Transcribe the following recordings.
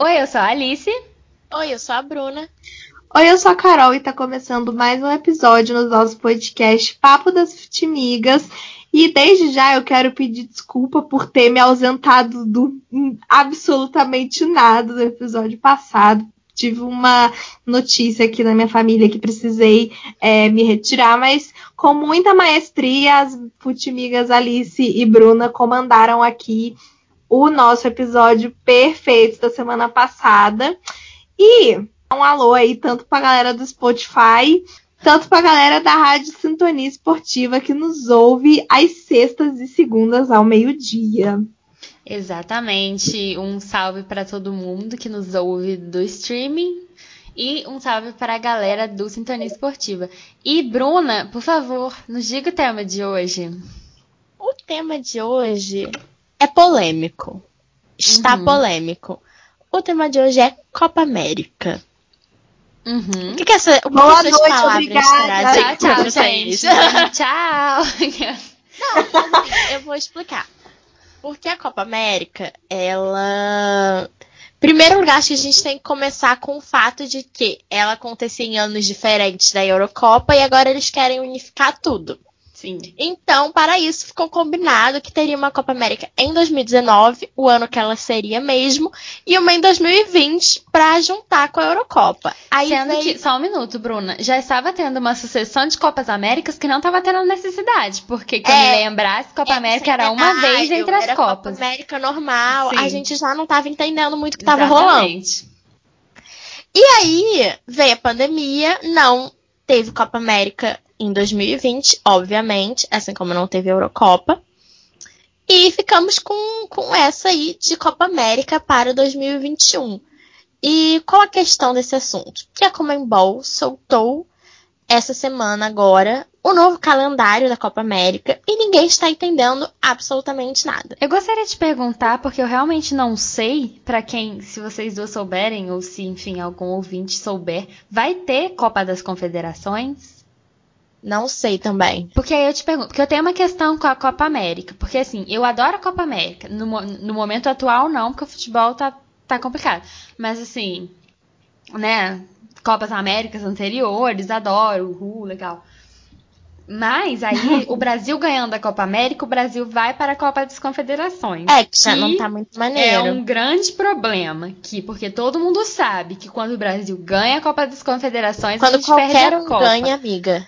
Oi, eu sou a Alice. Oi, eu sou a Bruna. Oi, eu sou a Carol e tá começando mais um episódio no nosso podcast Papo das Futimigas. E desde já eu quero pedir desculpa por ter me ausentado do absolutamente nada do episódio passado. Tive uma notícia aqui na minha família que precisei é, me retirar, mas com muita maestria, as Futimigas Alice e Bruna comandaram aqui o nosso episódio perfeito da semana passada. E um alô aí tanto para a galera do Spotify, tanto para a galera da Rádio Sintonia Esportiva que nos ouve às sextas e segundas ao meio-dia. Exatamente. Um salve para todo mundo que nos ouve do streaming e um salve para a galera do Sintonia Esportiva. E Bruna, por favor, nos diga o tema de hoje. O tema de hoje é polêmico. Está uhum. polêmico. O tema de hoje é Copa América. Uhum. O que, que é essa? O Boa que noite, obrigada. Tchau, tchau, gente. tchau. Não, eu vou explicar. Porque a Copa América, ela. Primeiro lugar, acho que a gente tem que começar com o fato de que ela acontecia em anos diferentes da Eurocopa e agora eles querem unificar tudo. Sim. Então, para isso, ficou combinado que teria uma Copa América em 2019, o ano que ela seria mesmo, e uma em 2020 para juntar com a Eurocopa. Aí Sendo veio... que, só um minuto, Bruna, já estava tendo uma sucessão de Copas Américas que não estava tendo necessidade, porque que é, me lembrasse, Copa é, América era uma vez entre as era Copas. Copa América normal, Sim. a gente já não estava entendendo muito o que estava rolando. E aí veio a pandemia, não teve Copa América em 2020, obviamente, assim como não teve Eurocopa. E ficamos com, com essa aí de Copa América para 2021. E qual a questão desse assunto? Que a Comembol soltou essa semana agora o novo calendário da Copa América e ninguém está entendendo absolutamente nada. Eu gostaria de perguntar, porque eu realmente não sei, para quem, se vocês duas souberem, ou se, enfim, algum ouvinte souber, vai ter Copa das Confederações? Não sei também. Porque aí eu te pergunto, porque eu tenho uma questão com a Copa América. Porque assim, eu adoro a Copa América. No, no momento atual, não, porque o futebol tá, tá complicado. Mas assim, né? Copas Américas anteriores, adoro, uhul, legal. Mas aí, o Brasil ganhando a Copa América, o Brasil vai para a Copa das Confederações. É, que já não tá muito maneiro. É um grande problema, que porque todo mundo sabe que quando o Brasil ganha a Copa das Confederações, quando a gente qualquer perde a um Copa. ganha, amiga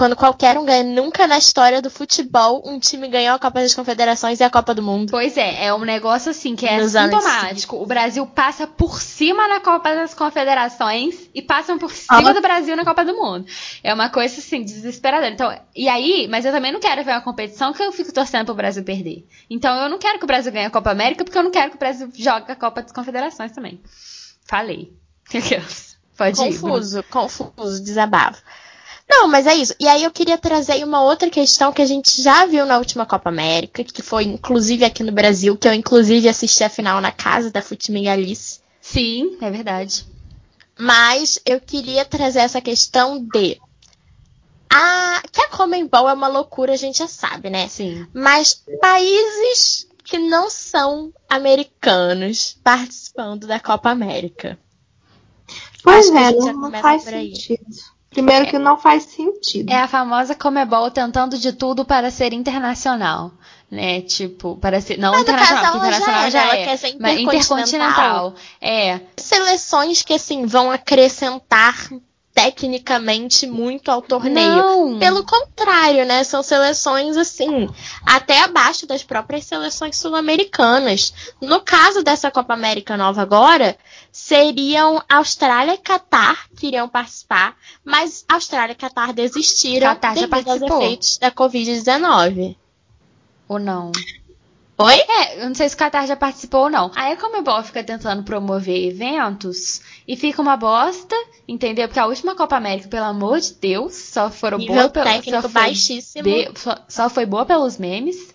quando qualquer um ganha. Nunca na história do futebol um time ganhou a Copa das Confederações e a Copa do Mundo. Pois é, é um negócio assim que é Nos sintomático. O Brasil passa por cima na Copa das Confederações e passam por cima ah. do Brasil na Copa do Mundo. É uma coisa assim desesperadora. Então, e aí, mas eu também não quero ver uma competição que eu fico torcendo pro Brasil perder. Então, eu não quero que o Brasil ganhe a Copa América porque eu não quero que o Brasil jogue a Copa das Confederações também. Falei. Pode confuso, ir. Confuso, confuso, desabafo. Não, mas é isso. E aí eu queria trazer uma outra questão que a gente já viu na última Copa América, que foi inclusive aqui no Brasil, que eu inclusive assisti a final na casa da Futimiga Alice. Sim, é verdade. Mas eu queria trazer essa questão de a que a Comembol é uma loucura, a gente já sabe, né? Sim. Mas países que não são americanos participando da Copa América. Pois Acho é, não, não faz sentido. Primeiro que não faz sentido. É a famosa Comebol tentando de tudo para ser internacional. Né, tipo, para ser. Não mas internacional, internacional já, já é. Quer ser intercontinental. intercontinental. É. Seleções que, assim, vão acrescentar tecnicamente muito ao torneio. Não. Pelo contrário, né? São seleções assim, até abaixo das próprias seleções sul-americanas. No caso dessa Copa América Nova agora, seriam Austrália e Catar que iriam participar, mas Austrália e Catar desistiram Catar já devido aos efeitos da Covid-19. Ou não? Oi? É, eu não sei se o Qatar já participou ou não. Aí a Comebol fica tentando promover eventos e fica uma bosta, entendeu? Porque a última Copa América, pelo amor de Deus, só foram boa pelo, só baixíssimo. De, só, só, foi boa pelos memes.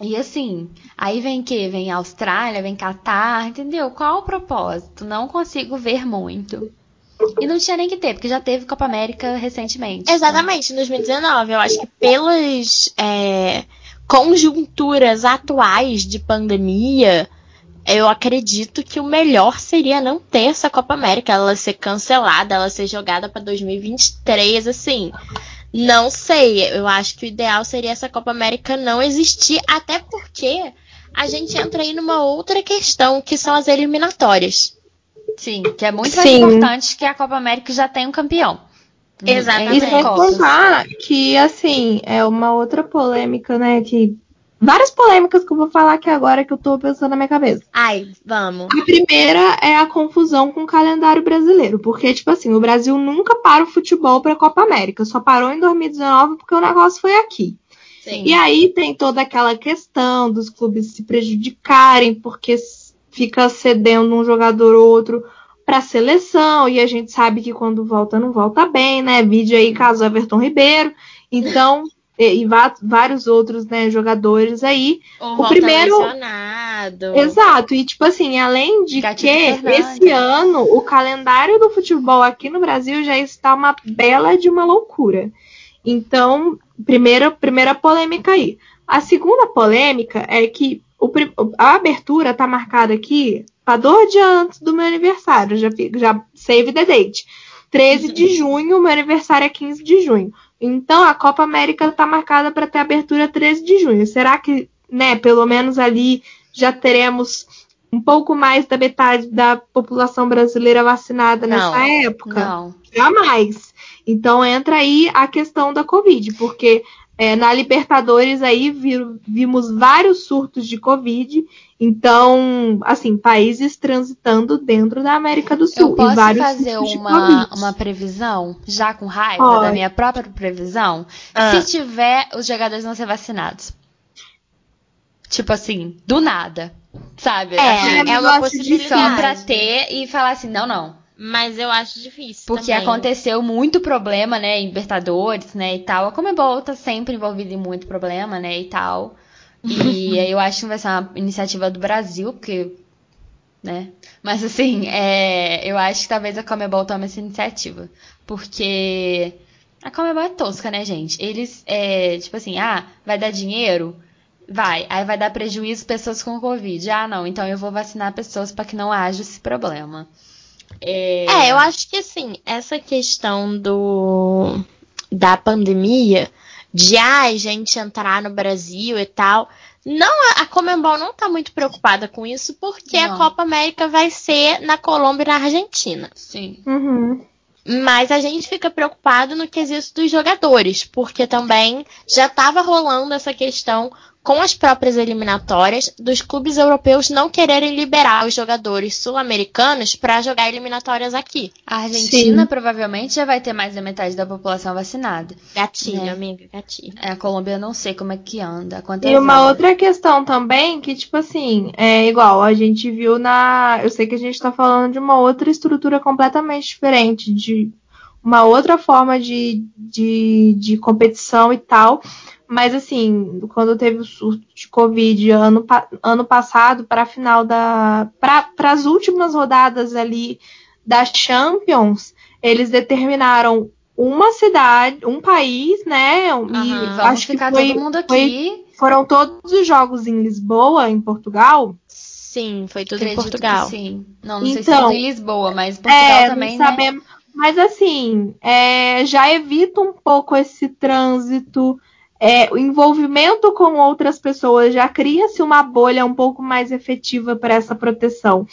E assim, aí vem que vem Austrália, vem Qatar, entendeu? Qual o propósito? Não consigo ver muito. E não tinha nem que ter, porque já teve Copa América recentemente. Exatamente, em 2019. Eu acho que pelas é, conjunturas atuais de pandemia, eu acredito que o melhor seria não ter essa Copa América, ela ser cancelada, ela ser jogada para 2023, assim. Não sei, eu acho que o ideal seria essa Copa América não existir, até porque a gente entra aí numa outra questão, que são as eliminatórias. Sim, que é muito mais importante que a Copa América já tem um campeão. Exatamente. E sem contar que, assim, é uma outra polêmica, né, que várias polêmicas que eu vou falar aqui agora que eu tô pensando na minha cabeça. Ai, vamos. A primeira é a confusão com o calendário brasileiro. Porque, tipo assim, o Brasil nunca para o futebol pra Copa América. Só parou em 2019 porque o negócio foi aqui. Sim. E aí tem toda aquela questão dos clubes se prejudicarem porque fica cedendo um jogador ou outro para seleção e a gente sabe que quando volta não volta bem, né? Vídeo aí caso Everton Ribeiro. Então, e, e vários outros né, jogadores aí. Um o primeiro lesionado. Exato, e tipo assim, além de Gatinho que esse ano o calendário do futebol aqui no Brasil já está uma bela de uma loucura. Então, primeira, primeira polêmica aí. A segunda polêmica é que o, a abertura tá marcada aqui para dois dias antes do meu aniversário. Já, já save the date. 13 de junho, meu aniversário é 15 de junho. Então a Copa América está marcada para ter abertura 13 de junho. Será que, né, pelo menos ali já teremos um pouco mais da metade da população brasileira vacinada não, nessa época? Não. Jamais. Então entra aí a questão da Covid, porque é, na Libertadores aí vimos vários surtos de Covid então, assim, países transitando dentro da América do Sul. Eu posso fazer uma, uma previsão, já com raiva Pode. da minha própria previsão? Ah. Se tiver, os jogadores vão ser vacinados. Tipo assim, do nada. Sabe? É, assim, é uma possibilidade. pra ter e falar assim, não, não. Mas eu acho difícil. Porque também. aconteceu muito problema, né, em Libertadores, né, e tal. A Comebol tá sempre envolvida em muito problema, né, e tal. E eu acho que vai ser uma iniciativa do Brasil, porque. Né? Mas assim, é, eu acho que talvez a Comebol tome essa iniciativa. Porque a Comebol é tosca, né, gente? Eles, é, tipo assim, ah, vai dar dinheiro? Vai. Aí vai dar prejuízo pessoas com Covid. Ah, não, então eu vou vacinar pessoas para que não haja esse problema. É... é, eu acho que assim, essa questão do da pandemia de ah, a gente entrar no Brasil e tal. Não, a Comembol não tá muito preocupada com isso, porque não. a Copa América vai ser na Colômbia e na Argentina. Sim. Uhum. Mas a gente fica preocupado no quesito dos jogadores, porque também já estava rolando essa questão com as próprias eliminatórias dos clubes europeus não quererem liberar os jogadores sul-americanos para jogar eliminatórias aqui. A Argentina Sim. provavelmente já vai ter mais da metade da população vacinada. Gatilho, né? amiga, gatilho. É, a Colômbia eu não sei como é que anda. E uma outra questão também, que tipo assim, é igual, a gente viu na. Eu sei que a gente tá falando de uma outra estrutura completamente diferente, de uma outra forma de, de, de competição e tal. Mas assim, quando teve o surto de Covid ano, ano passado, para a final da. para as últimas rodadas ali da Champions, eles determinaram uma cidade, um país, né? Uhum, e acho que foi, todo mundo aqui. Foi, foram todos os jogos em Lisboa, em Portugal. Sim, foi tudo Acredito em Portugal. sim. Não, não então, sei se foi em Lisboa, mas Portugal é, também, não né? sabemos. Mas assim, é, já evita um pouco esse trânsito é, o envolvimento com outras pessoas já cria-se uma bolha um pouco mais efetiva para essa proteção.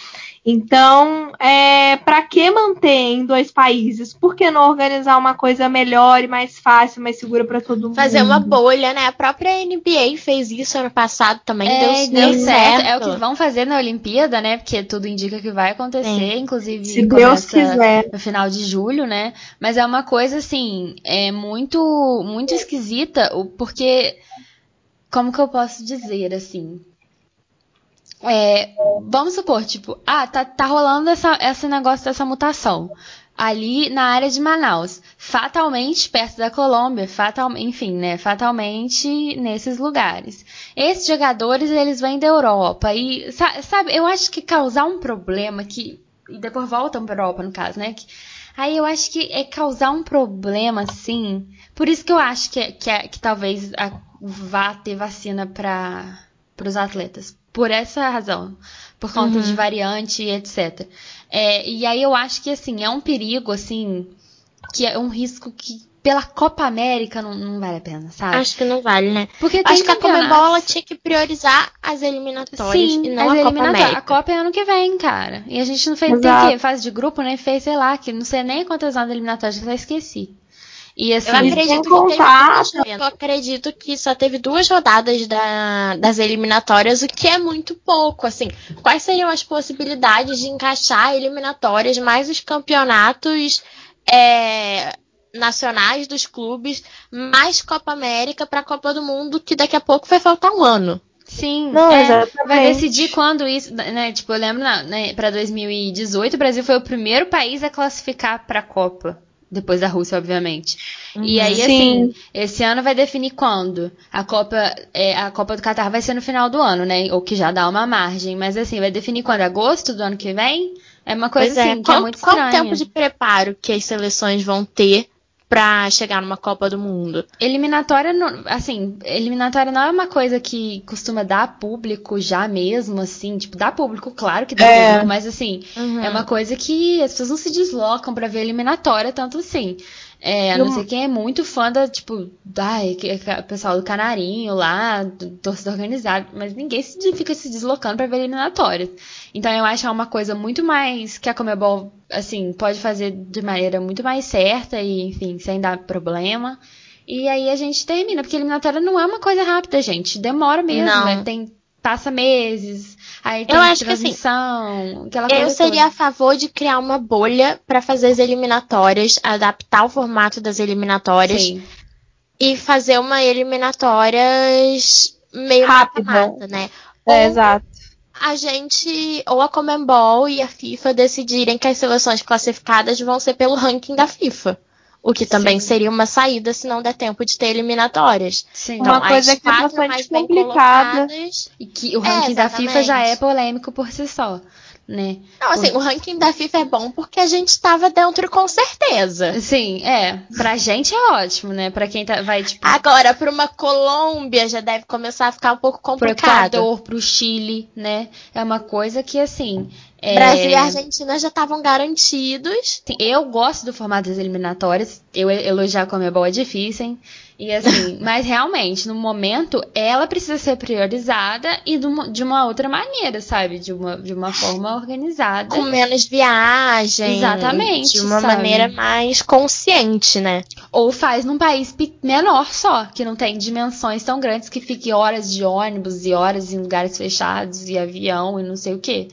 Então, é, para que manter em dois países? Por que não organizar uma coisa melhor e mais fácil, mais segura para todo mundo? Fazer uma bolha, né? A própria NBA fez isso ano passado também, é, deu, deu certo. certo. É o que vão fazer na Olimpíada, né? Porque tudo indica que vai acontecer, Sim. inclusive Se Deus quiser. no final de julho, né? Mas é uma coisa assim, é muito muito esquisita, porque como que eu posso dizer assim? É, vamos supor, tipo, ah, tá, tá rolando essa, esse negócio dessa mutação ali na área de Manaus, fatalmente perto da Colômbia, fatal, enfim, né, fatalmente nesses lugares. Esses jogadores eles vêm da Europa e sabe, eu acho que causar um problema que e depois voltam para Europa no caso, né? Que, aí eu acho que é causar um problema assim. Por isso que eu acho que, que, que talvez a, vá ter vacina para os atletas por essa razão. Por conta uhum. de variante e etc. É, e aí eu acho que, assim, é um perigo, assim, que é um risco que pela Copa América não, não, vale a pena, sabe? Acho que não vale, né? Porque Acho que a Comebol tinha que priorizar as eliminatórias Sim, e não a Copa América. A Copa é ano que vem, cara. E a gente não fez tem que fase de grupo, né? Fez, sei lá, que não sei nem quantas anos eliminatórias, já esqueci. E assim, eu acredito, que teve, eu acredito que só teve duas rodadas da, das eliminatórias, o que é muito pouco. Assim, quais seriam as possibilidades de encaixar eliminatórias mais os campeonatos é, nacionais dos clubes, mais Copa América para a Copa do Mundo, que daqui a pouco vai faltar um ano. Sim, Não, é, vai decidir quando isso, né? Tipo, eu lembro, né, para 2018, o Brasil foi o primeiro país a classificar para a Copa. Depois da Rússia, obviamente. Uhum. E aí, assim, esse ano vai definir quando. A Copa, é, a Copa do Catar vai ser no final do ano, né? Ou que já dá uma margem. Mas assim, vai definir quando? Agosto do ano que vem? É uma coisa pois é, assim, é. que qual, é muito estranha. Qual o tempo de preparo que as seleções vão ter para chegar numa Copa do Mundo. Eliminatória, assim, eliminatória não é uma coisa que costuma dar público já mesmo, assim, tipo, dá público, claro que dá é. público, mas assim, uhum. é uma coisa que as pessoas não se deslocam para ver eliminatória tanto assim. É, a não ser quem é muito fã da, tipo, da, o pessoal do Canarinho lá, do, torcida organizada, mas ninguém se, fica se deslocando para ver eliminatórias. Então eu acho que é uma coisa muito mais que a Comebol, assim, pode fazer de maneira muito mais certa e, enfim, sem dar problema. E aí a gente termina, porque eliminatória não é uma coisa rápida, gente. Demora mesmo, né? Tem, passa meses, aí tem eu acho transmissão, que, assim, Eu seria toda. a favor de criar uma bolha para fazer as eliminatórias, adaptar o formato das eliminatórias Sim. e fazer uma eliminatórias meio mata-mata, né? É, exato a gente, ou a Comembol e a FIFA decidirem que as seleções classificadas vão ser pelo ranking da FIFA. O que também Sim. seria uma saída se não der tempo de ter eliminatórias. Sim. Então, uma coisa que é bastante complicada. E que o ranking é, da FIFA já é polêmico por si só né? Não, assim, o ranking da FIFA é bom porque a gente estava dentro com certeza. Sim, é. Pra gente é ótimo, né? Pra quem tá, vai, tipo... Agora, pra uma Colômbia já deve começar a ficar um pouco complicado. Pro Equador, pro Chile, né? É uma coisa que, assim... É... Brasil e Argentina já estavam garantidos. Eu gosto do formato das eliminatórias. Eu elogiar como é boa é difícil, hein? E assim, mas realmente, no momento, ela precisa ser priorizada e de uma, de uma, outra maneira, sabe? De uma, de uma forma organizada. Com menos viagem. Exatamente. De uma sabe? maneira mais consciente, né? Ou faz num país menor só, que não tem dimensões tão grandes que fique horas de ônibus e horas em lugares fechados e avião e não sei o quê.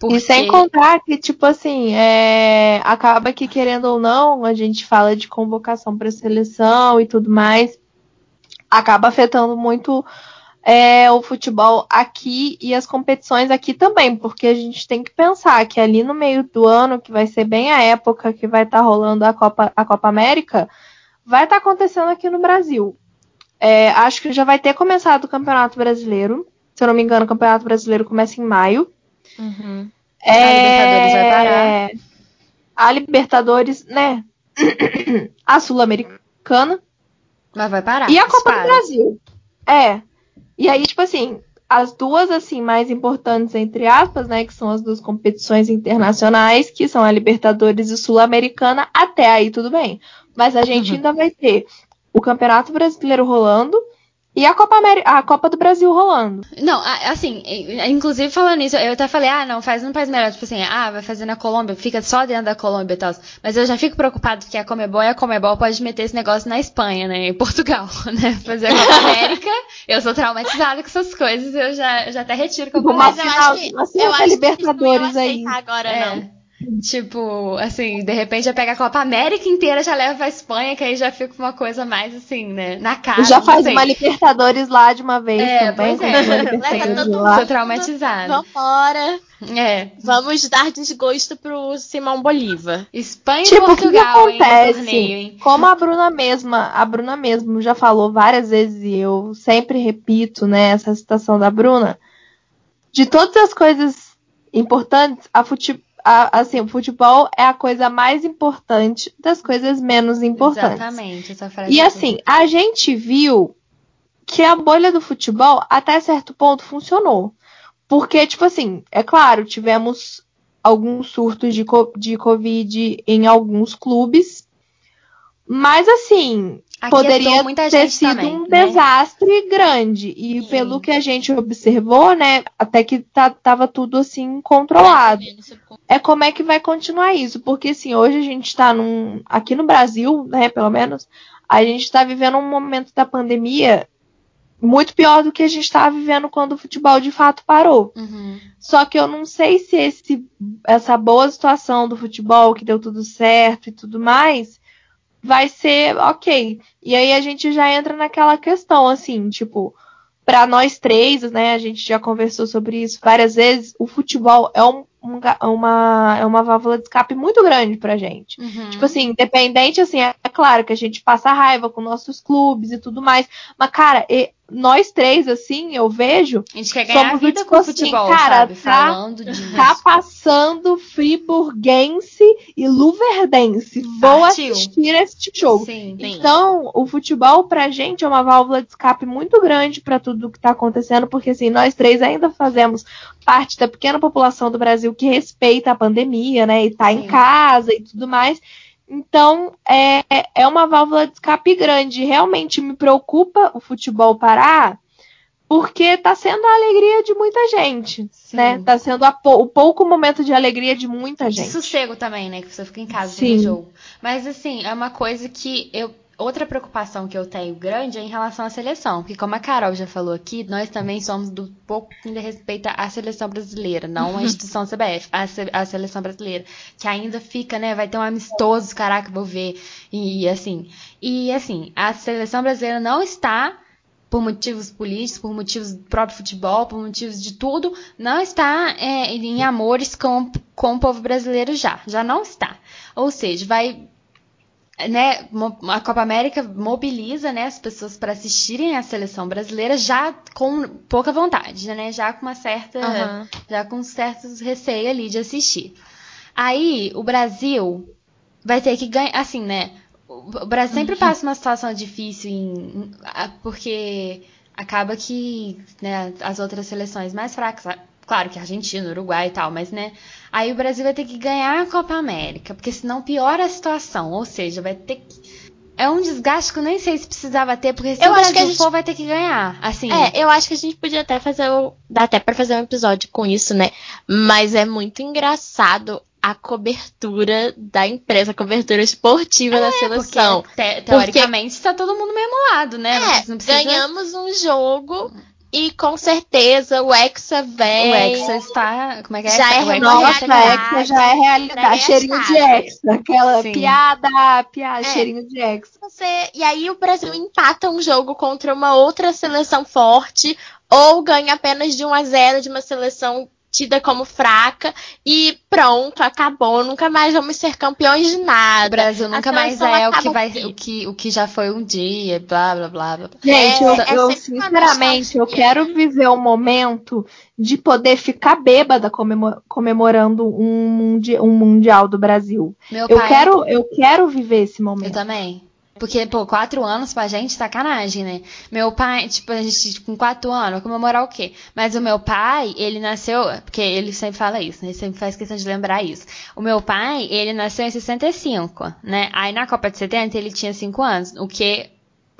Porque... E sem contar que, tipo assim, é... acaba que, querendo ou não, a gente fala de convocação para seleção e tudo mais, acaba afetando muito é, o futebol aqui e as competições aqui também, porque a gente tem que pensar que ali no meio do ano, que vai ser bem a época que vai estar tá rolando a Copa, a Copa América, vai estar tá acontecendo aqui no Brasil. É, acho que já vai ter começado o Campeonato Brasileiro. Se eu não me engano, o Campeonato Brasileiro começa em maio. Uhum. É... A Libertadores vai parar. A Libertadores, né? a Sul-Americana. Mas vai parar. E a Copa para. do Brasil. É. E aí, tipo assim, as duas, assim, mais importantes, entre aspas, né? Que são as duas competições internacionais, que são a Libertadores e Sul-Americana, até aí tudo bem. Mas a gente uhum. ainda vai ter o Campeonato Brasileiro rolando e a Copa, América, a Copa do Brasil rolando. Não, assim, inclusive falando isso, eu até falei, ah, não, faz um país melhor. Tipo assim, ah, vai fazer na Colômbia, fica só dentro da Colômbia e tal. Mas eu já fico preocupado que a Comebol e a Comebol pode meter esse negócio na Espanha, né? Em Portugal, né? Fazer a Copa América. eu sou traumatizada com essas coisas, eu já, já até retiro que eu Mas eu acho que, eu acho Libertadores que aí. agora, é. não. Tipo, assim, de repente já pega a Copa América inteira, já leva pra Espanha, que aí já fica uma coisa mais assim, né? Na cara. Já faz uma Libertadores lá de uma vez é, também. Pois é, leva todo mundo. Tô traumatizada. Vambora. É. Vamos dar desgosto pro Simão Bolívar. Espanha tipo, e Portugal, o que acontece? Hein, torneio, hein? Como a Bruna mesma, a Bruna mesmo já falou várias vezes, e eu sempre repito, né, essa citação da Bruna, de todas as coisas importantes, a futebol a, assim, o futebol é a coisa mais importante das coisas menos importantes. Exatamente, essa frase. E assim, a gente viu que a bolha do futebol, até certo ponto, funcionou. Porque, tipo assim, é claro, tivemos alguns surtos de, de Covid em alguns clubes, mas assim, Aqui poderia ter sido também, um né? desastre grande. E Sim. pelo que a gente observou, né, até que tá, tava tudo assim controlado. É como é que vai continuar isso? Porque assim, hoje a gente está num. Aqui no Brasil, né, pelo menos, a gente está vivendo um momento da pandemia muito pior do que a gente estava vivendo quando o futebol de fato parou. Uhum. Só que eu não sei se esse, essa boa situação do futebol, que deu tudo certo e tudo mais, vai ser ok. E aí a gente já entra naquela questão, assim, tipo, para nós três, né, a gente já conversou sobre isso várias vezes, o futebol é um uma, é uma válvula de escape muito grande pra gente. Uhum. Tipo assim, independente, assim, é, é, claro que a gente passa raiva com nossos clubes e tudo mais, mas, cara, nós três, assim, eu vejo. A gente quer ganhar somos vida tipo, com assim, futebol, cara, sabe? Tá, Falando. Tá passando friburguense e luverdense. Vou Partiu. assistir esse jogo. Sim, então, o futebol pra gente é uma válvula de escape muito grande para tudo que tá acontecendo, porque assim, nós três ainda fazemos parte da pequena população do Brasil que respeita a pandemia, né? E tá Sim. em casa e tudo mais. Então, é, é uma válvula de escape grande. Realmente me preocupa o futebol parar, porque tá sendo a alegria de muita gente, Sim. né? Tá sendo o pouco momento de alegria de muita gente. Sossego também, né? Que você fica em casa Sim. jogo. Mas, assim, é uma coisa que eu outra preocupação que eu tenho grande é em relação à seleção, porque como a Carol já falou aqui, nós também somos do pouco que ainda respeita a seleção brasileira, não a instituição CBF, a, a, seleção brasileira, que ainda fica, né, vai ter um amistoso, caraca, vou ver, e assim, e assim, a seleção brasileira não está por motivos políticos, por motivos do próprio futebol, por motivos de tudo, não está é, em amores com, com o povo brasileiro já. Já não está. Ou seja, vai né, a Copa América mobiliza né, as pessoas para assistirem a seleção brasileira já com pouca vontade, né? Já com uma certa. Uhum. Já com certos receio ali de assistir. Aí o Brasil vai ter que ganhar. Assim, né? O Brasil sempre uhum. passa uma situação difícil em, porque acaba que né, as outras seleções mais fracas Claro que Argentina, Uruguai e tal, mas né? Aí o Brasil vai ter que ganhar a Copa América, porque senão piora a situação. Ou seja, vai ter que. É um desgaste que eu nem sei se precisava ter, porque se eu o Brasil gente... for, vai ter que ganhar. Assim. É, eu acho que a gente podia até fazer o. Dá até pra fazer um episódio com isso, né? Mas é muito engraçado a cobertura da empresa, a cobertura esportiva é, da seleção. Porque, te, teoricamente, está todo mundo mesmo lado, né? É, precisa... ganhamos um jogo e com certeza o Hexa vem. O Hexa está. Como é que é? Já é Nossa, Hexa já é realidade. Cheirinho de Hexa. Aquela Sim. piada, piada, é. cheirinho de Hexa. Você, e aí o Brasil empata um jogo contra uma outra seleção forte. Ou ganha apenas de 1 a 0 de uma seleção tida como fraca e pronto, acabou. Nunca mais vamos ser campeões de nada. O Brasil nunca mais é o que vai o que, o que já foi um dia, blá blá blá. blá. Gente, é, eu, é eu sinceramente eu quero viver o momento de poder ficar bêbada comemorando um, mundi um mundial do Brasil. Meu eu pai... quero eu quero viver esse momento. Eu também. Porque, pô, quatro anos pra gente, sacanagem, né? Meu pai, tipo, a gente com quatro anos, comemorar o quê? Mas o meu pai, ele nasceu, porque ele sempre fala isso, né? Ele sempre faz questão de lembrar isso. O meu pai, ele nasceu em 65, né? Aí na Copa de 70 ele tinha cinco anos, o que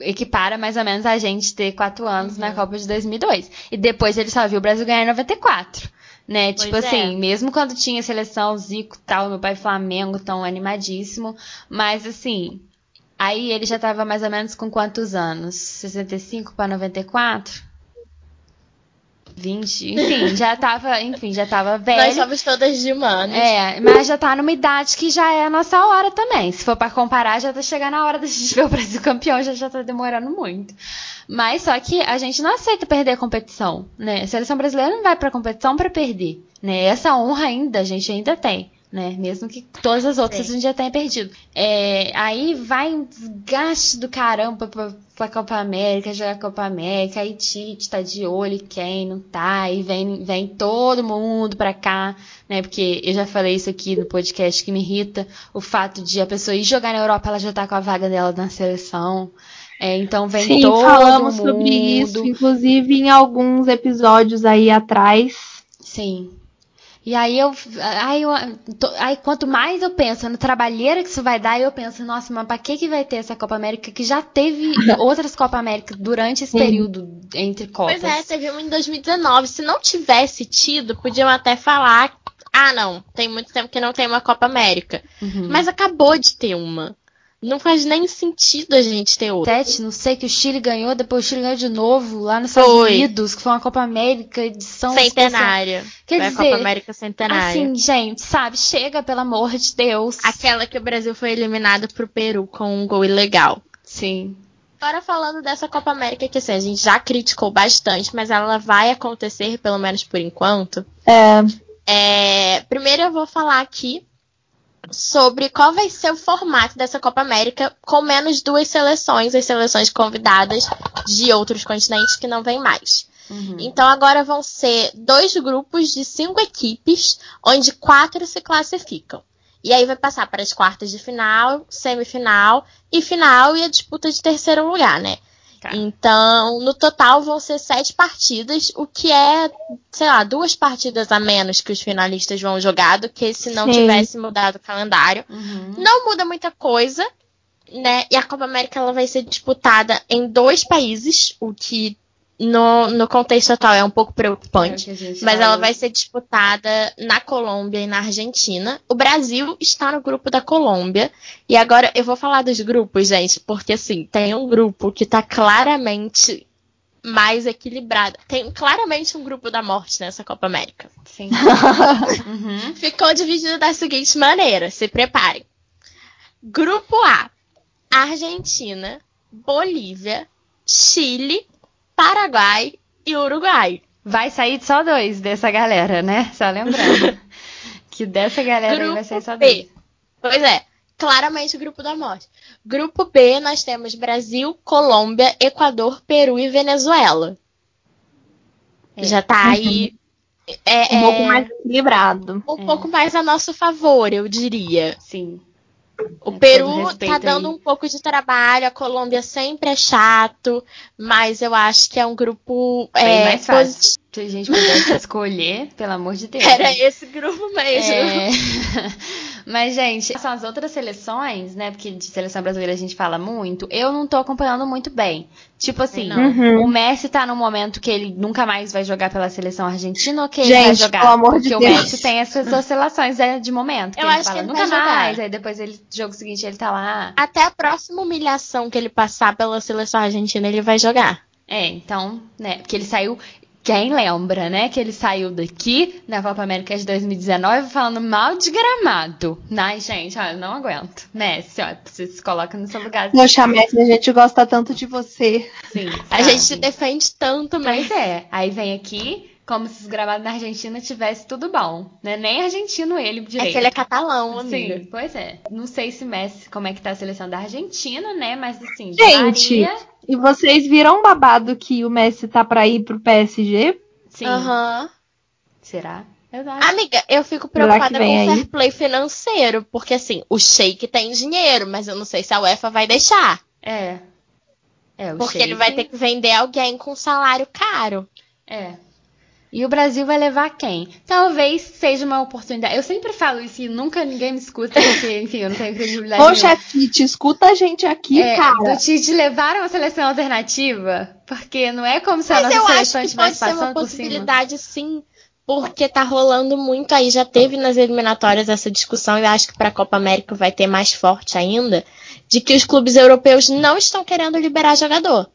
equipara mais ou menos a gente ter quatro anos uhum. na Copa de 2002. E depois ele só viu o Brasil ganhar em 94 né? Pois tipo é. assim, mesmo quando tinha seleção Zico e tal, meu pai Flamengo tão animadíssimo, mas assim, Aí ele já estava mais ou menos com quantos anos? 65 para 94? 20, enfim, já tava, enfim, já tava velho. Nós somos todas de humanos. É, mas já tá numa idade que já é a nossa hora também. Se for para comparar, já tá chegando a hora da gente ver o Brasil campeão, já já tá demorando muito. Mas só que a gente não aceita perder a competição, né? A seleção brasileira não vai pra competição para perder, né? Essa honra ainda a gente ainda tem né? Mesmo que todas as outras Sim. a gente já tenha perdido. É, aí vai um desgaste do caramba pra, pra Copa América, jogar Copa América, aí Tite tá de olho quem não tá, aí vem, vem todo mundo pra cá, né? Porque eu já falei isso aqui no podcast que me irrita, o fato de a pessoa ir jogar na Europa, ela já tá com a vaga dela na seleção. É, então vem Sim, todo falamos mundo. sobre isso, inclusive em alguns episódios aí atrás Sim. E aí eu, aí eu, aí quanto mais eu penso no trabalheira que isso vai dar, eu penso, nossa, mas pra que que vai ter essa Copa América que já teve outras Copa América durante esse Sim. período entre Copas? Pois é, teve uma em 2019. Se não tivesse tido, podiam até falar, ah, não, tem muito tempo que não tem uma Copa América. Uhum. Mas acabou de ter uma. Não faz nem sentido a gente ter outra. Sete, não sei que o Chile ganhou, depois o Chile ganhou de novo lá nos Estados Unidos, que foi uma Copa América edição centenária. Especial. Quer foi dizer, a Copa América centenária. Assim, gente, sabe, chega pelo amor de Deus. Aquela que o Brasil foi eliminado pro Peru com um gol ilegal. Sim. Agora falando dessa Copa América que assim, a gente já criticou bastante, mas ela vai acontecer pelo menos por enquanto. É. é primeiro eu vou falar aqui sobre qual vai ser o formato dessa Copa América com menos duas seleções, as seleções convidadas de outros continentes que não vem mais. Uhum. Então agora vão ser dois grupos de cinco equipes, onde quatro se classificam. E aí vai passar para as quartas de final, semifinal e final e a disputa de terceiro lugar, né? Tá. Então, no total vão ser sete partidas, o que é, sei lá, duas partidas a menos que os finalistas vão jogar do que se não Sim. tivesse mudado o calendário. Uhum. Não muda muita coisa, né? E a Copa América ela vai ser disputada em dois países, o que no, no contexto atual é um pouco preocupante, é mas ela vai ser disputada na Colômbia e na Argentina. O Brasil está no grupo da Colômbia. E agora eu vou falar dos grupos, gente, porque assim, tem um grupo que está claramente mais equilibrado. Tem claramente um grupo da morte nessa Copa América. Sim. uhum. Ficou dividido da seguinte maneira: se preparem. Grupo A: Argentina, Bolívia, Chile Paraguai e Uruguai. Vai sair só dois dessa galera, né? Só lembrando. que dessa galera grupo aí vai sair só B. dois. Pois é, claramente o grupo da morte. Grupo B, nós temos Brasil, Colômbia, Equador, Peru e Venezuela. É. Já tá aí. É, um pouco é mais equilibrado. Um é. pouco mais a nosso favor, eu diria. Sim. O Peru tá dando aí. um pouco de trabalho, a Colômbia sempre é chato, mas eu acho que é um grupo. Bem é, mais fácil. Se a gente pudesse escolher, pelo amor de Deus. Era esse grupo mesmo. É... Mas, gente, são as outras seleções, né? Porque de seleção brasileira a gente fala muito. Eu não tô acompanhando muito bem. Tipo assim, uhum. o Messi tá num momento que ele nunca mais vai jogar pela seleção argentina ou que gente, ele vai jogar? Pelo amor Porque de o Deus. Messi tem essas oscilações né, de momento. Que Eu ele acho fala, que ele nunca mais. Jogar. Aí depois ele, jogo seguinte, ele tá lá. Até a próxima humilhação que ele passar pela seleção argentina, ele vai jogar. É, então, né? Porque ele saiu. Quem lembra, né, que ele saiu daqui na Copa América de 2019 falando mal de gramado. Ai, gente, olha, não aguento. Messi, olha, você se coloca no seu lugar. Poxa, Messi, a gente gosta tanto de você. Sim. A gente te defende tanto, mas. Pois é. Aí vem aqui, como se os gramados na Argentina tivesse tudo bom. Né? Nem argentino ele direito. É que ele é catalão, amiga. Sim, pois é. Não sei se Messi, como é que tá a seleção da Argentina, né? Mas assim, Gente, Maria... e vocês viram babado que o Messi tá pra ir pro PSG? Sim. Uhum. Será? Verdade. Amiga, eu fico preocupada com o fair play financeiro, porque assim, o Sheik tem dinheiro, mas eu não sei se a UEFA vai deixar. É. É, o Porque Sheik... ele vai ter que vender alguém com salário caro. É. E o Brasil vai levar quem? Talvez seja uma oportunidade. Eu sempre falo isso e nunca ninguém me escuta, porque, enfim, eu não tenho credibilidade. Poxa, Tite, escuta a gente aqui, é, cara. Do Tite levar uma seleção alternativa, porque não é como se a Mas nossa eu seleção acho que pode passando ser uma por possibilidade, sim. Porque tá rolando muito aí, já teve nas eliminatórias essa discussão, e acho que para a Copa América vai ter mais forte ainda, de que os clubes europeus não estão querendo liberar jogador.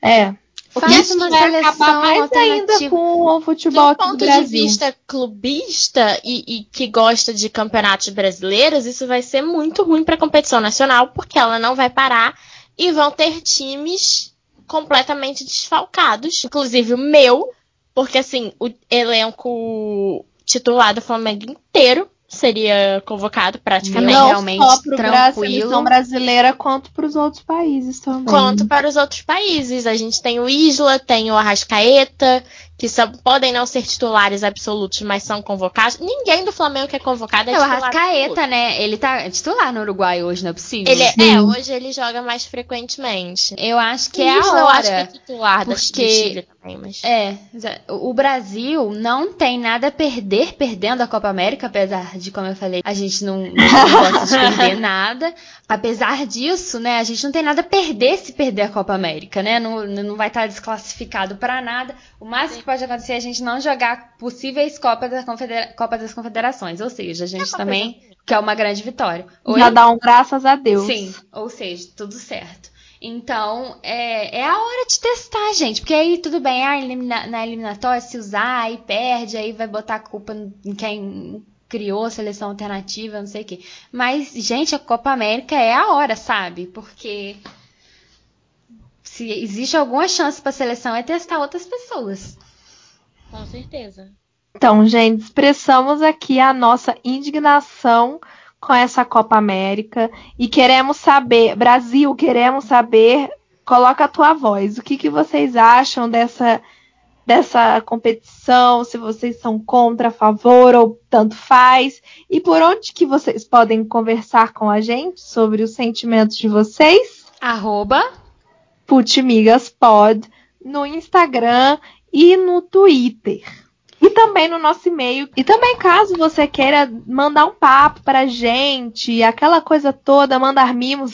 É, Faz uma acabar mais ainda com o futebol do ponto do Brasil. de vista clubista e, e, que gosta de campeonatos brasileiros, isso vai ser muito ruim para a competição nacional, porque ela não vai parar e vão ter times completamente desfalcados, inclusive o meu, porque assim, o elenco titular do Flamengo inteiro seria convocado praticamente. Não realmente só para a tranquilo. seleção brasileira, quanto para os outros países também. Quanto para os outros países. A gente tem o Isla, tem o Arrascaeta, que são, podem não ser titulares absolutos, mas são convocados. Ninguém do Flamengo que é convocado é, é titular. É o Arrascaeta, né? Ele tá titular no Uruguai hoje, não é possível? Ele, é, hoje ele joga mais frequentemente. Eu acho que é a hora. Eu acho que é titular porque, da Chile também, mas... É, o Brasil não tem nada a perder perdendo a Copa América, apesar de, como eu falei, a gente não, não gosta de perder nada. Apesar disso, né, a gente não tem nada a perder se perder a Copa América, né? Não, não vai estar desclassificado para nada. O máximo que pode acontecer é a gente não jogar possíveis Copas das, Confedera Copa das Confederações. Ou seja, a gente é também quer uma grande vitória. Ou Já dá um graças a Deus. Sim, ou seja, tudo certo. Então, é, é a hora de testar, gente. Porque aí tudo bem, ah, elimina, na eliminatória, se usar, aí perde, aí vai botar a culpa em quem criou a seleção alternativa, não sei o quê. Mas, gente, a Copa América é a hora, sabe? Porque se existe alguma chance para a seleção é testar outras pessoas. Com certeza. Então, gente, expressamos aqui a nossa indignação com essa Copa América e queremos saber, Brasil, queremos saber, coloca a tua voz. O que, que vocês acham dessa dessa competição, se vocês são contra, a favor ou tanto faz, e por onde que vocês podem conversar com a gente sobre os sentimentos de vocês? Arroba Putmigaspod no Instagram e no Twitter. E também no nosso e-mail. E também, caso você queira mandar um papo pra gente, aquela coisa toda, mandar mimos.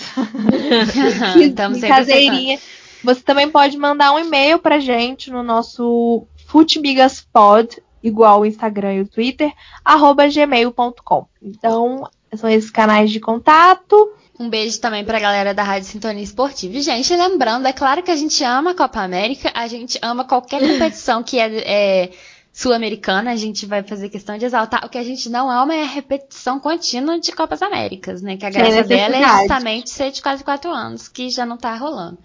Estamos caseirinha. Você também pode mandar um e-mail pra gente no nosso futmigaspod, igual o Instagram e o Twitter, arroba gmail.com. Então, são esses canais de contato. Um beijo também pra galera da Rádio Sintonia Esportiva. E, gente, lembrando, é claro que a gente ama a Copa América, a gente ama qualquer competição que é, é sul-americana, a gente vai fazer questão de exaltar. O que a gente não ama é a repetição contínua de Copas Américas, né? Que a graça dela é justamente ser de quase quatro anos, que já não tá rolando.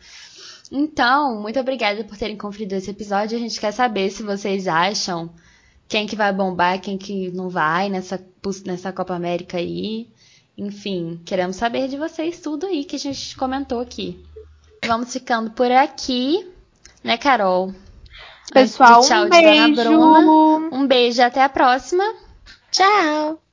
Então, muito obrigada por terem conferido esse episódio. A gente quer saber se vocês acham quem que vai bombar, quem que não vai nessa, nessa Copa América aí. Enfim, queremos saber de vocês tudo aí que a gente comentou aqui. Vamos ficando por aqui, né, Carol? Pessoal, tchau um beijo. Um beijo, até a próxima. Tchau.